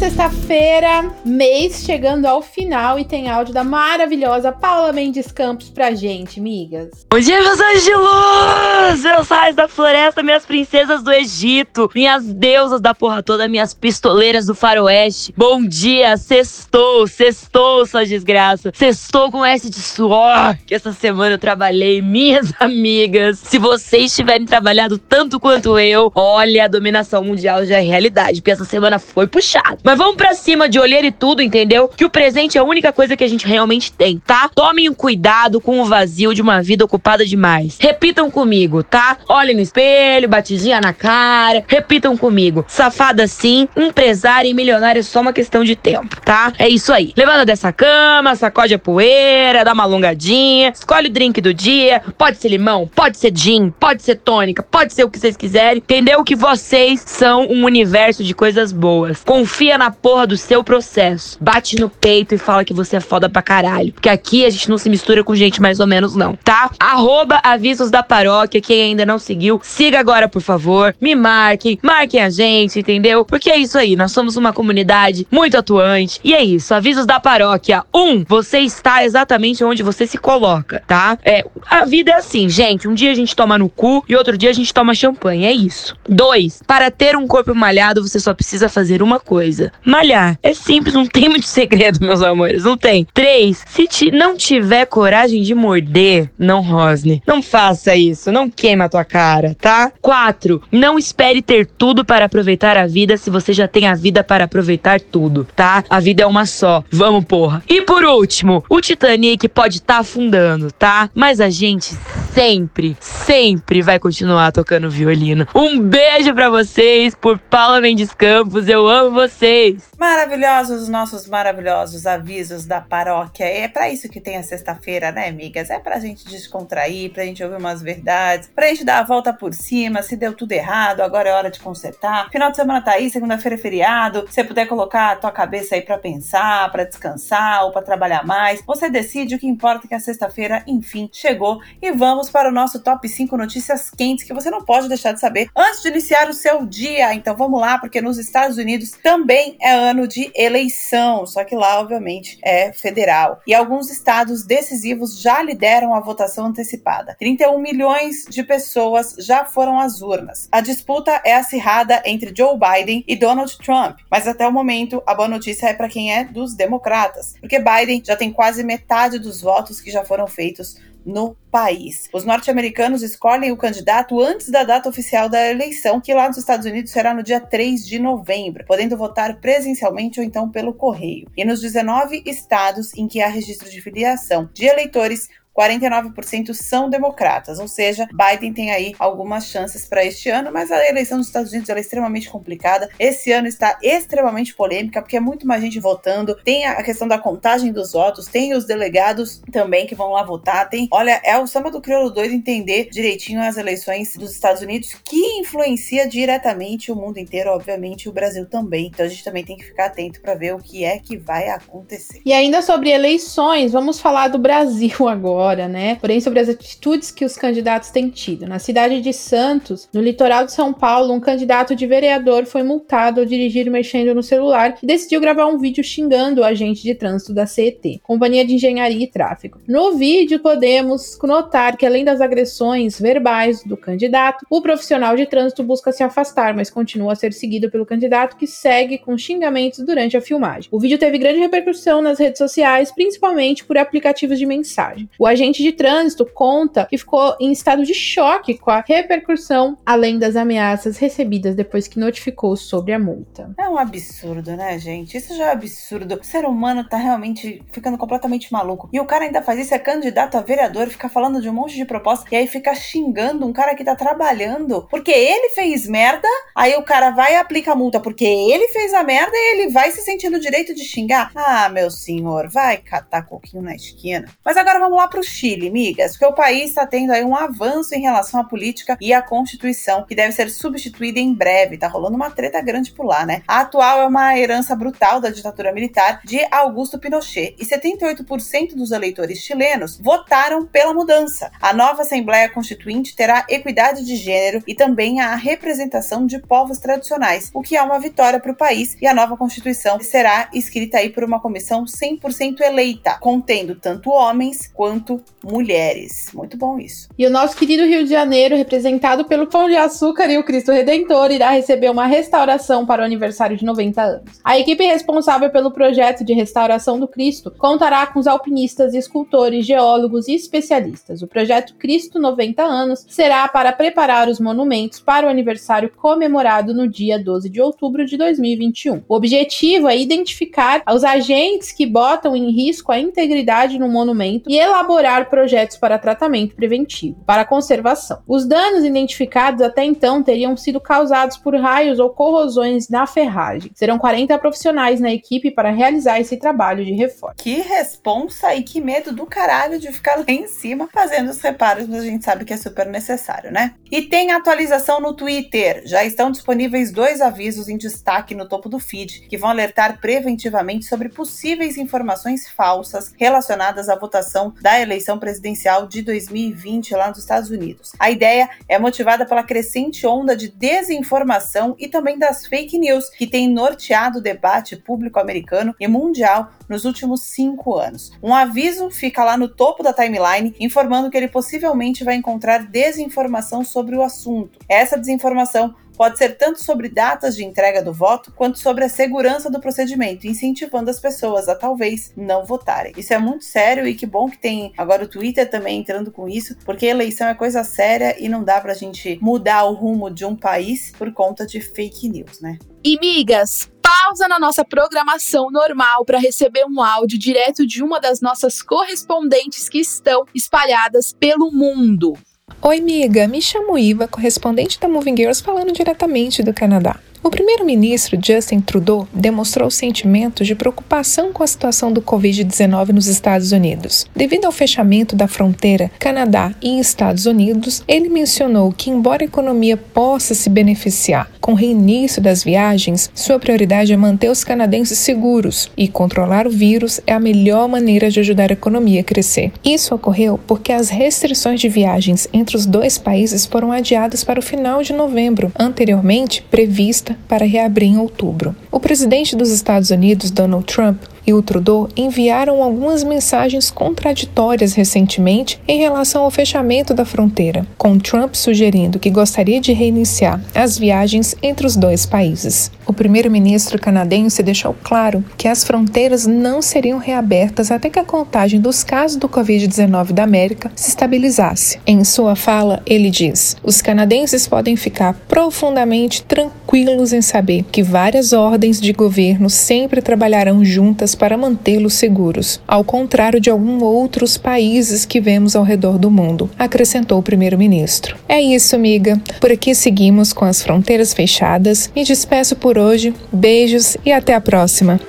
Sexta-feira, mês chegando ao final e tem áudio da maravilhosa Paula Mendes Campos pra gente, migas. Bom dia, meus anjos de luz! Meus raios da floresta, minhas princesas do Egito, minhas deusas da porra toda, minhas pistoleiras do faroeste. Bom dia, sextou, sextou, sua desgraça. Sextou com S de suor, que essa semana eu trabalhei. Minhas amigas, se vocês tiverem trabalhado tanto quanto eu, olha, a dominação mundial já é realidade, porque essa semana foi puxada. Mas vamos pra cima de olheira e tudo, entendeu? Que o presente é a única coisa que a gente realmente tem, tá? Tomem cuidado com o vazio de uma vida ocupada demais. Repitam comigo, tá? Olhem no espelho, batidinha na cara. Repitam comigo. Safada sim, empresária e milionária é só uma questão de tempo, tá? É isso aí. Levanta dessa cama, sacode a poeira, dá uma alongadinha, escolhe o drink do dia. Pode ser limão, pode ser gin, pode ser tônica, pode ser o que vocês quiserem. Entendeu que vocês são um universo de coisas boas. Confia na porra do seu processo. Bate no peito e fala que você é foda pra caralho. Porque aqui a gente não se mistura com gente mais ou menos, não, tá? Arroba avisos da paróquia. Quem ainda não seguiu, siga agora, por favor. Me marquem, marquem a gente, entendeu? Porque é isso aí. Nós somos uma comunidade muito atuante. E é isso. Avisos da paróquia. Um, você está exatamente onde você se coloca, tá? É, a vida é assim, gente. Um dia a gente toma no cu e outro dia a gente toma champanhe. É isso. Dois, para ter um corpo malhado, você só precisa fazer uma coisa malhar. É simples, não tem muito segredo, meus amores. Não tem. Três, se ti, não tiver coragem de morder, não rosne. Não faça isso. Não queima a tua cara, tá? Quatro, não espere ter tudo para aproveitar a vida se você já tem a vida para aproveitar tudo, tá? A vida é uma só. Vamos, porra. E por último, o Titanic pode estar tá afundando, tá? Mas a gente sempre, sempre vai continuar tocando violino. Um beijo para vocês por Paula Mendes Campos. Eu amo vocês vocês. Maravilhosos os nossos maravilhosos avisos da paróquia. É para isso que tem a sexta-feira, né, amigas? É pra gente descontrair, pra gente ouvir umas verdades, pra gente dar a volta por cima, se deu tudo errado, agora é hora de consertar. Final de semana tá aí, segunda-feira é feriado. Se você puder colocar a tua cabeça aí para pensar, para descansar ou para trabalhar mais, você decide o que importa é que a sexta-feira, enfim, chegou e vamos para o nosso top 5 notícias quentes que você não pode deixar de saber antes de iniciar o seu dia. Então vamos lá, porque nos Estados Unidos também é ano de eleição, só que lá, obviamente, é federal. E alguns estados decisivos já lideram a votação antecipada. 31 milhões de pessoas já foram às urnas. A disputa é acirrada entre Joe Biden e Donald Trump, mas até o momento a boa notícia é para quem é dos democratas, porque Biden já tem quase metade dos votos que já foram feitos no país. Os norte-americanos escolhem o candidato antes da data oficial da eleição, que lá nos Estados Unidos será no dia 3 de novembro, podendo votar presencialmente ou então pelo correio. E nos 19 estados em que há registro de filiação de eleitores, 49% são democratas, ou seja, Biden tem aí algumas chances para este ano, mas a eleição dos Estados Unidos é extremamente complicada. Esse ano está extremamente polêmica, porque é muito mais gente votando. Tem a questão da contagem dos votos, tem os delegados também que vão lá votar. Tem, olha, é o samba do crioulo doido entender direitinho as eleições dos Estados Unidos, que influencia diretamente o mundo inteiro, obviamente o Brasil também. Então a gente também tem que ficar atento para ver o que é que vai acontecer. E ainda sobre eleições, vamos falar do Brasil agora agora, né? Porém, sobre as atitudes que os candidatos têm tido. Na cidade de Santos, no litoral de São Paulo, um candidato de vereador foi multado ao dirigir mexendo no celular e decidiu gravar um vídeo xingando o agente de trânsito da CET, Companhia de Engenharia e Tráfego. No vídeo, podemos notar que, além das agressões verbais do candidato, o profissional de trânsito busca se afastar, mas continua a ser seguido pelo candidato que segue com xingamentos durante a filmagem. O vídeo teve grande repercussão nas redes sociais, principalmente por aplicativos de mensagem. O agente de trânsito conta que ficou em estado de choque com a repercussão, além das ameaças recebidas depois que notificou sobre a multa. É um absurdo, né, gente? Isso já é absurdo. O ser humano tá realmente ficando completamente maluco. E o cara ainda faz isso, é candidato a vereador, fica falando de um monte de proposta e aí fica xingando um cara que tá trabalhando porque ele fez merda, aí o cara vai e aplica a multa porque ele fez a merda e ele vai se sentir no direito de xingar. Ah, meu senhor, vai catar coquinho na esquina. Mas agora vamos lá pro Chile, migas, porque o país está tendo aí um avanço em relação à política e à Constituição, que deve ser substituída em breve. Tá rolando uma treta grande por lá, né? A atual é uma herança brutal da ditadura militar de Augusto Pinochet e 78% dos eleitores chilenos votaram pela mudança. A nova Assembleia Constituinte terá equidade de gênero e também a representação de povos tradicionais, o que é uma vitória para o país e a nova Constituição será escrita aí por uma comissão 100% eleita, contendo tanto homens quanto mulheres. Muito bom isso. E o nosso querido Rio de Janeiro, representado pelo Pão de Açúcar e o Cristo Redentor, irá receber uma restauração para o aniversário de 90 anos. A equipe responsável pelo projeto de restauração do Cristo contará com os alpinistas, escultores, geólogos e especialistas. O projeto Cristo 90 anos será para preparar os monumentos para o aniversário comemorado no dia 12 de outubro de 2021. O objetivo é identificar os agentes que botam em risco a integridade no monumento e elaborar projetos para tratamento preventivo, para conservação. Os danos identificados até então teriam sido causados por raios ou corrosões na ferragem. Serão 40 profissionais na equipe para realizar esse trabalho de reforma. Que responsa e que medo do caralho de ficar lá em cima fazendo os reparos, mas a gente sabe que é super necessário, né? E tem atualização no Twitter. Já estão disponíveis dois avisos em destaque no topo do feed que vão alertar preventivamente sobre possíveis informações falsas relacionadas à votação da eleição presidencial de 2020 lá nos Estados Unidos. A ideia é motivada pela crescente onda de desinformação e também das fake news que tem norteado o debate público americano e mundial nos últimos cinco anos. Um aviso fica lá no topo da timeline informando que ele possivelmente vai encontrar desinformação sobre o assunto. Essa desinformação pode ser tanto sobre datas de entrega do voto, quanto sobre a segurança do procedimento, incentivando as pessoas a talvez não votarem. Isso é muito sério e que bom que tem agora o Twitter também entrando com isso, porque eleição é coisa séria e não dá pra gente mudar o rumo de um país por conta de fake news, né? E migas, pausa na nossa programação normal para receber um áudio direto de uma das nossas correspondentes que estão espalhadas pelo mundo. Oi, amiga. Me chamo Iva, correspondente da Moving Girls, falando diretamente do Canadá. O primeiro-ministro Justin Trudeau demonstrou sentimentos de preocupação com a situação do Covid-19 nos Estados Unidos. Devido ao fechamento da fronteira Canadá e Estados Unidos, ele mencionou que, embora a economia possa se beneficiar com o reinício das viagens, sua prioridade é manter os canadenses seguros e controlar o vírus é a melhor maneira de ajudar a economia a crescer. Isso ocorreu porque as restrições de viagens entre os dois países foram adiadas para o final de novembro, anteriormente prevista para reabrir em outubro. O presidente dos Estados Unidos, Donald Trump, e o Trudeau enviaram algumas mensagens contraditórias recentemente em relação ao fechamento da fronteira, com Trump sugerindo que gostaria de reiniciar as viagens entre os dois países. O primeiro-ministro canadense deixou claro que as fronteiras não seriam reabertas até que a contagem dos casos do Covid-19 da América se estabilizasse. Em sua fala, ele diz: os canadenses podem ficar profundamente tranquilos em saber que várias ordens de governo sempre trabalharão juntas para mantê-los seguros, ao contrário de alguns outros países que vemos ao redor do mundo, acrescentou o primeiro-ministro. É isso, amiga. Por aqui seguimos com as fronteiras fechadas. Me despeço por hoje. Beijos e até a próxima.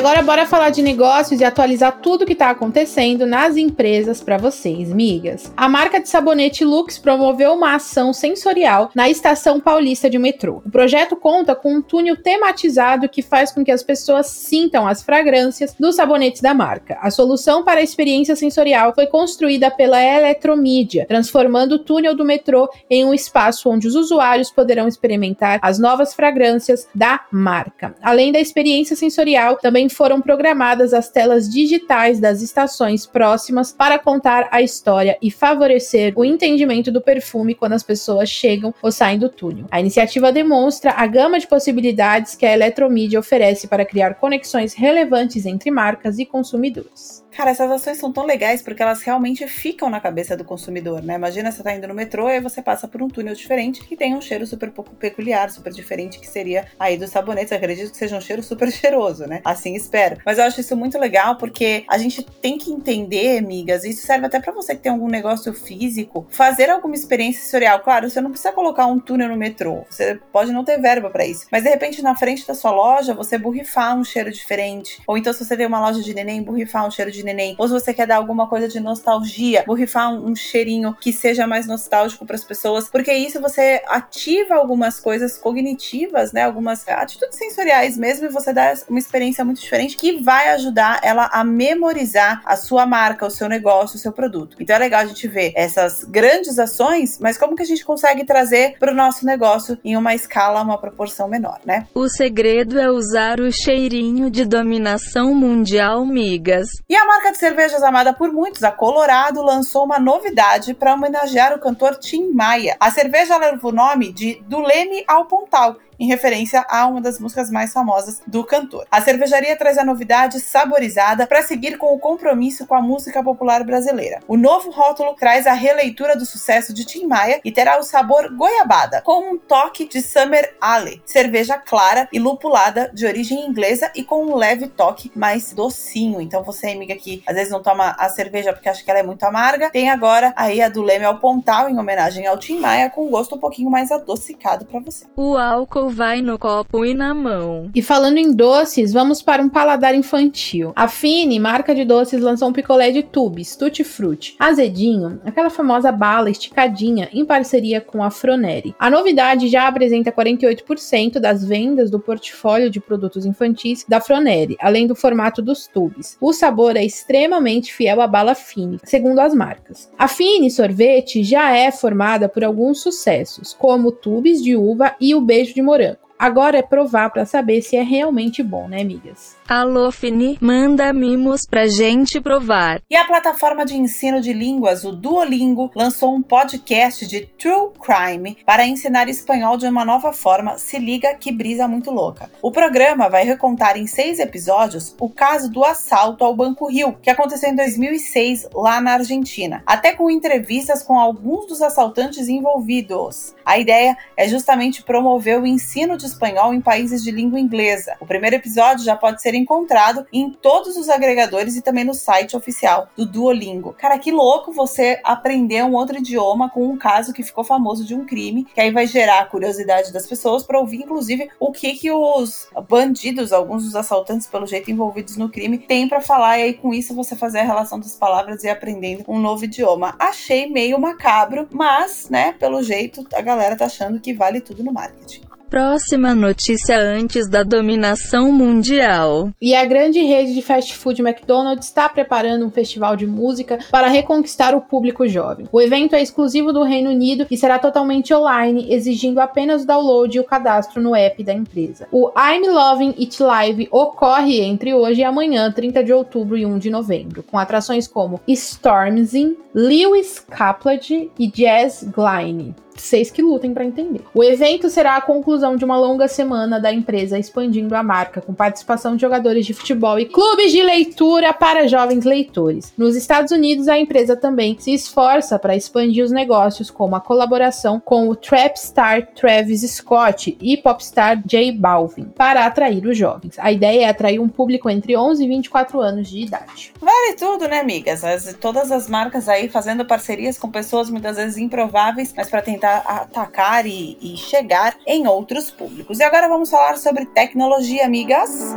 Agora bora falar de negócios e atualizar tudo que está acontecendo nas empresas para vocês, migas. A marca de sabonete Lux promoveu uma ação sensorial na estação paulista de metrô. O projeto conta com um túnel tematizado que faz com que as pessoas sintam as fragrâncias dos sabonetes da marca. A solução para a experiência sensorial foi construída pela Eletromídia, transformando o túnel do metrô em um espaço onde os usuários poderão experimentar as novas fragrâncias da marca. Além da experiência sensorial, também foram programadas as telas digitais das estações próximas para contar a história e favorecer o entendimento do perfume quando as pessoas chegam ou saem do túnel. A iniciativa demonstra a gama de possibilidades que a eletromídia oferece para criar conexões relevantes entre marcas e consumidores. Cara, essas ações são tão legais porque elas realmente ficam na cabeça do consumidor, né? Imagina você tá indo no metrô e você passa por um túnel diferente que tem um cheiro super peculiar, super diferente, que seria aí dos sabonetes. Acredito que seja um cheiro super cheiroso, né? Assim espero. Mas eu acho isso muito legal porque a gente tem que entender, amigas, isso serve até para você que tem algum negócio físico, fazer alguma experiência sensorial. Claro, você não precisa colocar um túnel no metrô, você pode não ter verba para isso. Mas de repente, na frente da sua loja, você borrifar um cheiro diferente. Ou então, se você tem uma loja de neném, borrifar um cheiro de neném. Ou se você quer dar alguma coisa de nostalgia, borrifar um, um cheirinho que seja mais nostálgico para as pessoas, porque isso você ativa algumas coisas cognitivas, né? Algumas atitudes sensoriais mesmo, e você dá uma experiência muito diferente que vai ajudar ela a memorizar a sua marca, o seu negócio, o seu produto. Então é legal a gente ver essas grandes ações, mas como que a gente consegue trazer para o nosso negócio em uma escala, uma proporção menor, né? O segredo é usar o cheirinho de dominação mundial, migas. E a marca de cervejas amada por muitos, a Colorado, lançou uma novidade para homenagear o cantor Tim Maia. A cerveja leva o nome de Do Leme ao Pontal em referência a uma das músicas mais famosas do cantor. A cervejaria traz a novidade saborizada para seguir com o compromisso com a música popular brasileira. O novo rótulo traz a releitura do sucesso de Tim Maia e terá o sabor goiabada, com um toque de Summer Ale, cerveja clara e lupulada de origem inglesa e com um leve toque mais docinho. Então você, amiga, que às vezes não toma a cerveja porque acha que ela é muito amarga, tem agora aí a do Leme ao Pontal em homenagem ao Tim Maia com um gosto um pouquinho mais adocicado para você. O álcool vai no copo e na mão. E falando em doces, vamos para um paladar infantil. A Fini, marca de doces, lançou um picolé de tubes, Tutti Frutti, azedinho, aquela famosa bala esticadinha, em parceria com a Froneri. A novidade já apresenta 48% das vendas do portfólio de produtos infantis da Froneri, além do formato dos tubes. O sabor é extremamente fiel à bala Fini, segundo as marcas. A Fini Sorvete já é formada por alguns sucessos, como tubes de uva e o beijo de morango branco. Agora é provar para saber se é realmente bom, né, amigas? Alô, Fini, manda mimos pra gente provar. E a plataforma de ensino de línguas, o Duolingo, lançou um podcast de True Crime para ensinar espanhol de uma nova forma. Se liga que brisa muito louca. O programa vai recontar em seis episódios o caso do assalto ao Banco Rio, que aconteceu em 2006 lá na Argentina, até com entrevistas com alguns dos assaltantes envolvidos. A ideia é justamente promover o ensino de espanhol em países de língua inglesa. O primeiro episódio já pode ser encontrado em todos os agregadores e também no site oficial do Duolingo. Cara, que louco você aprender um outro idioma com um caso que ficou famoso de um crime, que aí vai gerar a curiosidade das pessoas para ouvir, inclusive, o que que os bandidos, alguns dos assaltantes, pelo jeito envolvidos no crime, têm para falar. E aí, com isso, você fazer a relação das palavras e aprendendo um novo idioma. Achei meio macabro, mas, né, pelo jeito, a galera tá achando que vale tudo no marketing. Próxima notícia antes da dominação mundial. E a grande rede de fast food McDonald's está preparando um festival de música para reconquistar o público jovem. O evento é exclusivo do Reino Unido e será totalmente online, exigindo apenas o download e o cadastro no app da empresa. O I'm Loving It Live ocorre entre hoje e amanhã, 30 de outubro e 1 de novembro, com atrações como Stormzy, Lewis Capaldi e Jazz Gline vocês que lutem para entender. O evento será a conclusão de uma longa semana da empresa expandindo a marca, com participação de jogadores de futebol e clubes de leitura para jovens leitores. Nos Estados Unidos, a empresa também se esforça para expandir os negócios, como a colaboração com o trap star Travis Scott e popstar J Balvin, para atrair os jovens. A ideia é atrair um público entre 11 e 24 anos de idade. Vale tudo, né, amigas? As, todas as marcas aí fazendo parcerias com pessoas muitas vezes improváveis, mas para tentar atacar e, e chegar em outros públicos. E agora vamos falar sobre tecnologia, amigas.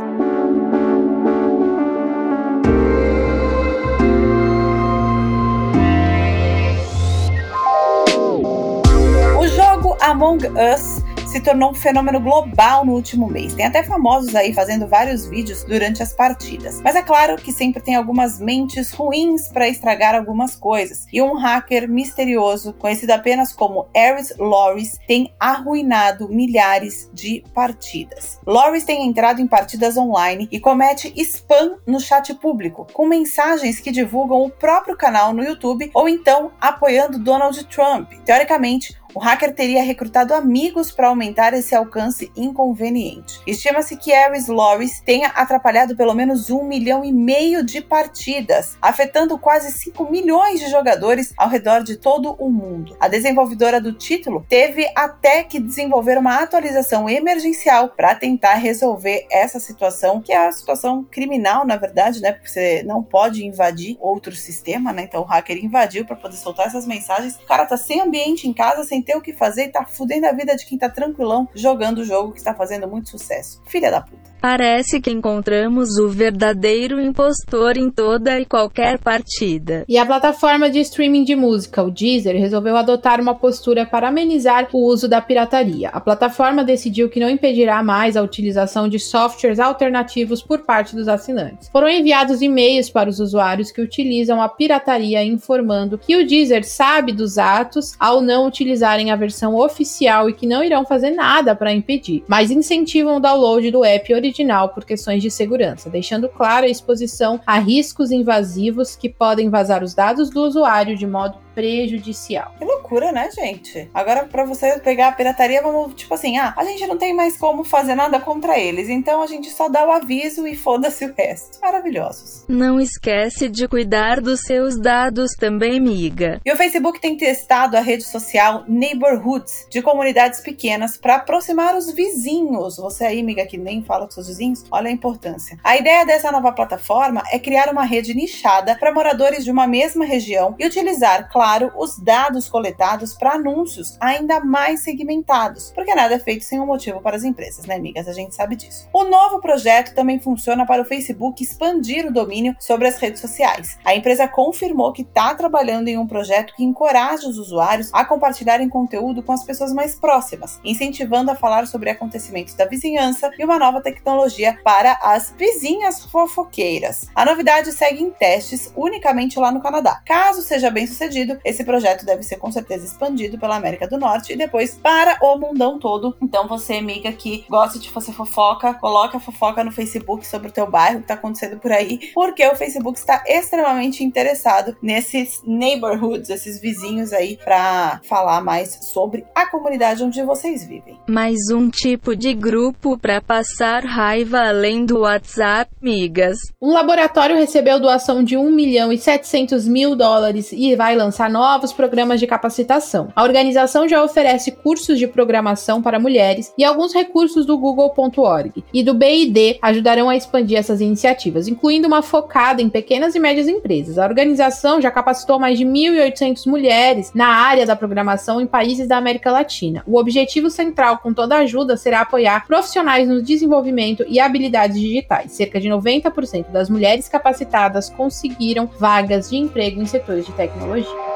O jogo Among Us se tornou um fenômeno global no último mês. Tem até famosos aí fazendo vários vídeos durante as partidas. Mas é claro que sempre tem algumas mentes ruins para estragar algumas coisas. E um hacker misterioso, conhecido apenas como Ares Loris, tem arruinado milhares de partidas. Loris tem entrado em partidas online e comete spam no chat público, com mensagens que divulgam o próprio canal no YouTube ou então apoiando Donald Trump. Teoricamente, o hacker teria recrutado amigos para aumentar esse alcance inconveniente. Estima-se que Ares Loris tenha atrapalhado pelo menos um milhão e meio de partidas, afetando quase 5 milhões de jogadores ao redor de todo o mundo. A desenvolvedora do título teve até que desenvolver uma atualização emergencial para tentar resolver essa situação, que é a situação criminal, na verdade, né? Porque você não pode invadir outro sistema, né? Então o hacker invadiu para poder soltar essas mensagens. O cara tá sem ambiente em casa, sem ter o que fazer e tá fudendo a vida de quem tá tranquilão jogando o jogo que está fazendo muito sucesso. Filha da puta. Parece que encontramos o verdadeiro impostor em toda e qualquer partida. E a plataforma de streaming de música, o Deezer, resolveu adotar uma postura para amenizar o uso da pirataria. A plataforma decidiu que não impedirá mais a utilização de softwares alternativos por parte dos assinantes. Foram enviados e-mails para os usuários que utilizam a pirataria informando que o Deezer sabe dos atos ao não utilizarem a versão oficial e que não irão fazer nada para impedir, mas incentivam o download do app original original por questões de segurança, deixando clara a exposição a riscos invasivos que podem vazar os dados do usuário de modo prejudicial. Que loucura, né, gente? Agora, para você pegar a pirataria, vamos, tipo assim, ah, a gente não tem mais como fazer nada contra eles, então a gente só dá o aviso e foda-se o resto. Maravilhosos. Não esquece de cuidar dos seus dados também, miga. E o Facebook tem testado a rede social Neighborhoods, de comunidades pequenas, para aproximar os vizinhos. Você aí, amiga, que nem fala com seus vizinhos, olha a importância. A ideia dessa nova plataforma é criar uma rede nichada para moradores de uma mesma região e utilizar, claro, claro, os dados coletados para anúncios ainda mais segmentados, porque nada é feito sem um motivo para as empresas, né, amigas? A gente sabe disso. O novo projeto também funciona para o Facebook expandir o domínio sobre as redes sociais. A empresa confirmou que está trabalhando em um projeto que encoraja os usuários a compartilharem conteúdo com as pessoas mais próximas, incentivando a falar sobre acontecimentos da vizinhança e uma nova tecnologia para as vizinhas fofoqueiras. A novidade segue em testes unicamente lá no Canadá. Caso seja bem sucedido, esse projeto deve ser com certeza expandido pela América do Norte e depois para o mundão todo. Então você, amiga, que gosta de fazer fofoca, coloca a fofoca no Facebook sobre o teu bairro, que tá acontecendo por aí, porque o Facebook está extremamente interessado nesses neighborhoods, esses vizinhos aí, para falar mais sobre a comunidade onde vocês vivem. Mais um tipo de grupo para passar raiva além do WhatsApp, migas. Um laboratório recebeu doação de 1 milhão e 700 mil dólares e vai lançar novos programas de capacitação. A organização já oferece cursos de programação para mulheres e alguns recursos do Google.org e do BID ajudarão a expandir essas iniciativas, incluindo uma focada em pequenas e médias empresas. A organização já capacitou mais de 1.800 mulheres na área da programação em países da América Latina. O objetivo central com toda a ajuda será apoiar profissionais no desenvolvimento e habilidades digitais. Cerca de 90% das mulheres capacitadas conseguiram vagas de emprego em setores de tecnologia.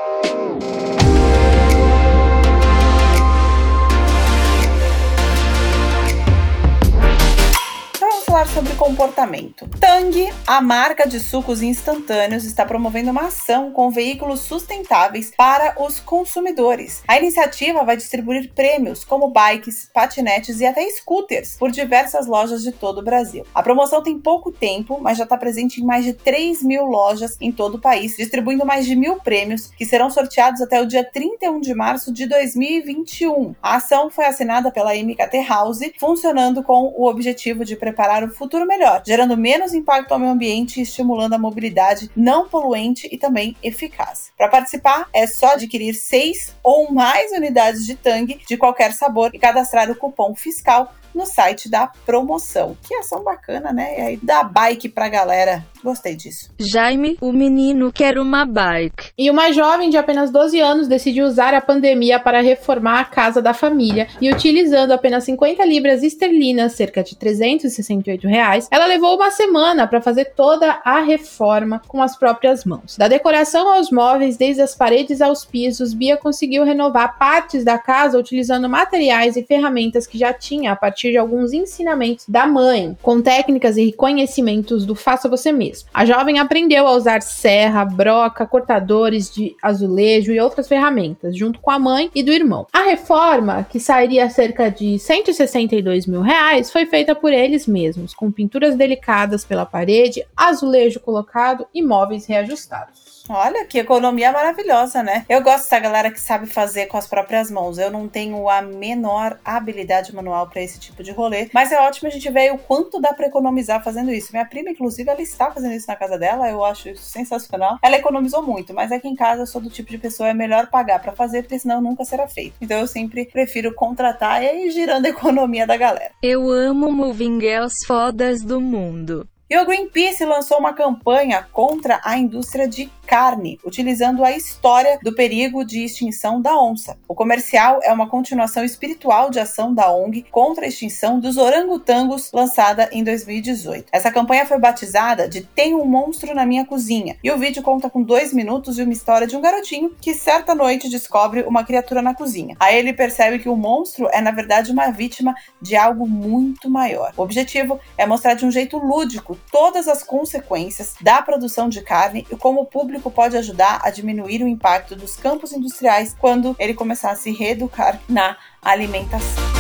Falar sobre comportamento. Tang, a marca de sucos instantâneos, está promovendo uma ação com veículos sustentáveis para os consumidores. A iniciativa vai distribuir prêmios como bikes, patinetes e até scooters por diversas lojas de todo o Brasil. A promoção tem pouco tempo, mas já está presente em mais de 3 mil lojas em todo o país, distribuindo mais de mil prêmios que serão sorteados até o dia 31 de março de 2021. A ação foi assinada pela MKT House, funcionando com o objetivo de preparar o futuro melhor, gerando menos impacto ao meio ambiente e estimulando a mobilidade não poluente e também eficaz. Para participar, é só adquirir seis ou mais unidades de Tang de qualquer sabor e cadastrar o cupom fiscal no site da promoção. Que ação bacana, né? E aí dá bike pra galera Gostei disso. Jaime, o menino quer uma bike. E uma jovem de apenas 12 anos decidiu usar a pandemia para reformar a casa da família e utilizando apenas 50 libras esterlinas, cerca de 368 reais, ela levou uma semana para fazer toda a reforma com as próprias mãos. Da decoração aos móveis, desde as paredes aos pisos, Bia conseguiu renovar partes da casa utilizando materiais e ferramentas que já tinha a partir de alguns ensinamentos da mãe, com técnicas e conhecimentos do faça você mesmo mesmo. A jovem aprendeu a usar serra, broca, cortadores de azulejo e outras ferramentas, junto com a mãe e do irmão. A reforma, que sairia cerca de 162 mil reais, foi feita por eles mesmos, com pinturas delicadas pela parede, azulejo colocado e móveis reajustados. Olha que economia maravilhosa, né? Eu gosto dessa galera que sabe fazer com as próprias mãos. Eu não tenho a menor habilidade manual para esse tipo de rolê, mas é ótimo a gente ver o quanto dá para economizar fazendo isso. Minha prima, inclusive, ela está fazendo isso na casa dela, eu acho isso sensacional. Ela economizou muito, mas aqui em casa eu sou do tipo de pessoa é melhor pagar para fazer, porque senão nunca será feito. Então eu sempre prefiro contratar e aí girando a economia da galera. Eu amo Moving Girls fodas do mundo. E o Greenpeace lançou uma campanha contra a indústria de carne, utilizando a história do perigo de extinção da onça. O comercial é uma continuação espiritual de ação da ONG contra a extinção dos orangotangos, lançada em 2018. Essa campanha foi batizada de Tem um Monstro na Minha Cozinha, e o vídeo conta com dois minutos e uma história de um garotinho que certa noite descobre uma criatura na cozinha. Aí ele percebe que o monstro é, na verdade, uma vítima de algo muito maior. O objetivo é mostrar de um jeito lúdico todas as consequências da produção de carne e como o público público pode ajudar a diminuir o impacto dos campos industriais quando ele começar a se reeducar na alimentação.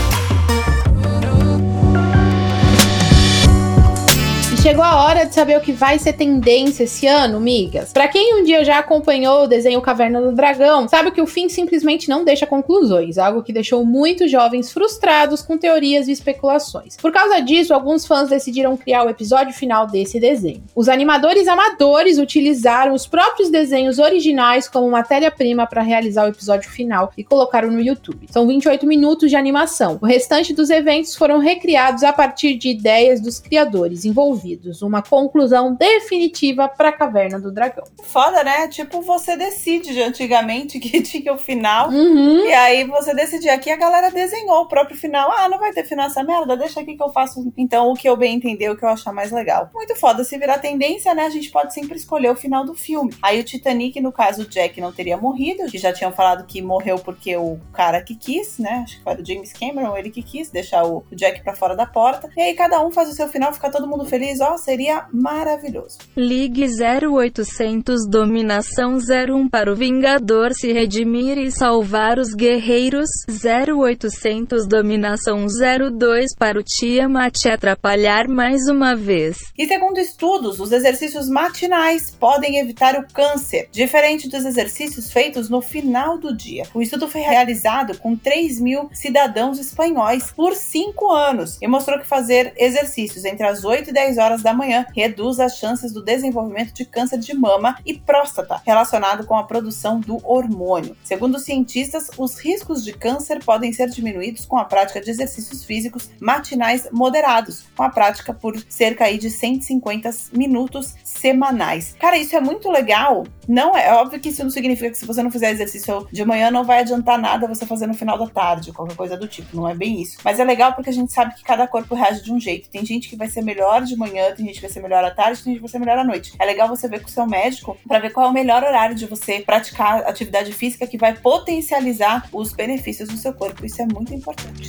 Chegou a hora de saber o que vai ser tendência esse ano, migas. Para quem um dia já acompanhou o desenho Caverna do Dragão, sabe que o fim simplesmente não deixa conclusões, algo que deixou muitos jovens frustrados com teorias e especulações. Por causa disso, alguns fãs decidiram criar o episódio final desse desenho. Os animadores amadores utilizaram os próprios desenhos originais como matéria-prima para realizar o episódio final e colocaram no YouTube. São 28 minutos de animação. O restante dos eventos foram recriados a partir de ideias dos criadores envolvidos uma conclusão definitiva para a Caverna do Dragão. Foda, né? Tipo, você decide de antigamente que tinha o final. Uhum. E aí você decidiu. Aqui a galera desenhou o próprio final. Ah, não vai ter final essa merda? Deixa aqui que eu faço. Então, o que eu bem entender, o que eu achar mais legal. Muito foda. Se virar tendência, né? A gente pode sempre escolher o final do filme. Aí o Titanic, no caso, o Jack não teria morrido. Que já tinham falado que morreu porque o cara que quis, né? Acho que foi o James Cameron, ele que quis deixar o Jack para fora da porta. E aí cada um faz o seu final, fica todo mundo feliz ó, seria maravilhoso. Ligue 0800 Dominação 01 para o Vingador se redimir e salvar os guerreiros. 0800 Dominação 02 para o Tiamat atrapalhar mais uma vez. E segundo estudos, os exercícios matinais podem evitar o câncer, diferente dos exercícios feitos no final do dia. O estudo foi realizado com 3 mil cidadãos espanhóis por 5 anos e mostrou que fazer exercícios entre as 8 e 10 horas horas da manhã reduz as chances do desenvolvimento de câncer de mama e próstata, relacionado com a produção do hormônio. Segundo cientistas, os riscos de câncer podem ser diminuídos com a prática de exercícios físicos matinais moderados, com a prática por cerca de 150 minutos semanais. Cara, isso é muito legal. Não é, é óbvio que isso não significa que se você não fizer exercício de manhã não vai adiantar nada você fazer no final da tarde, qualquer coisa do tipo. Não é bem isso. Mas é legal porque a gente sabe que cada corpo reage de um jeito. Tem gente que vai ser melhor de manhã, tem gente que vai ser melhor à tarde, tem gente que vai ser melhor à noite. É legal você ver com o seu médico para ver qual é o melhor horário de você praticar atividade física que vai potencializar os benefícios do seu corpo. Isso é muito importante.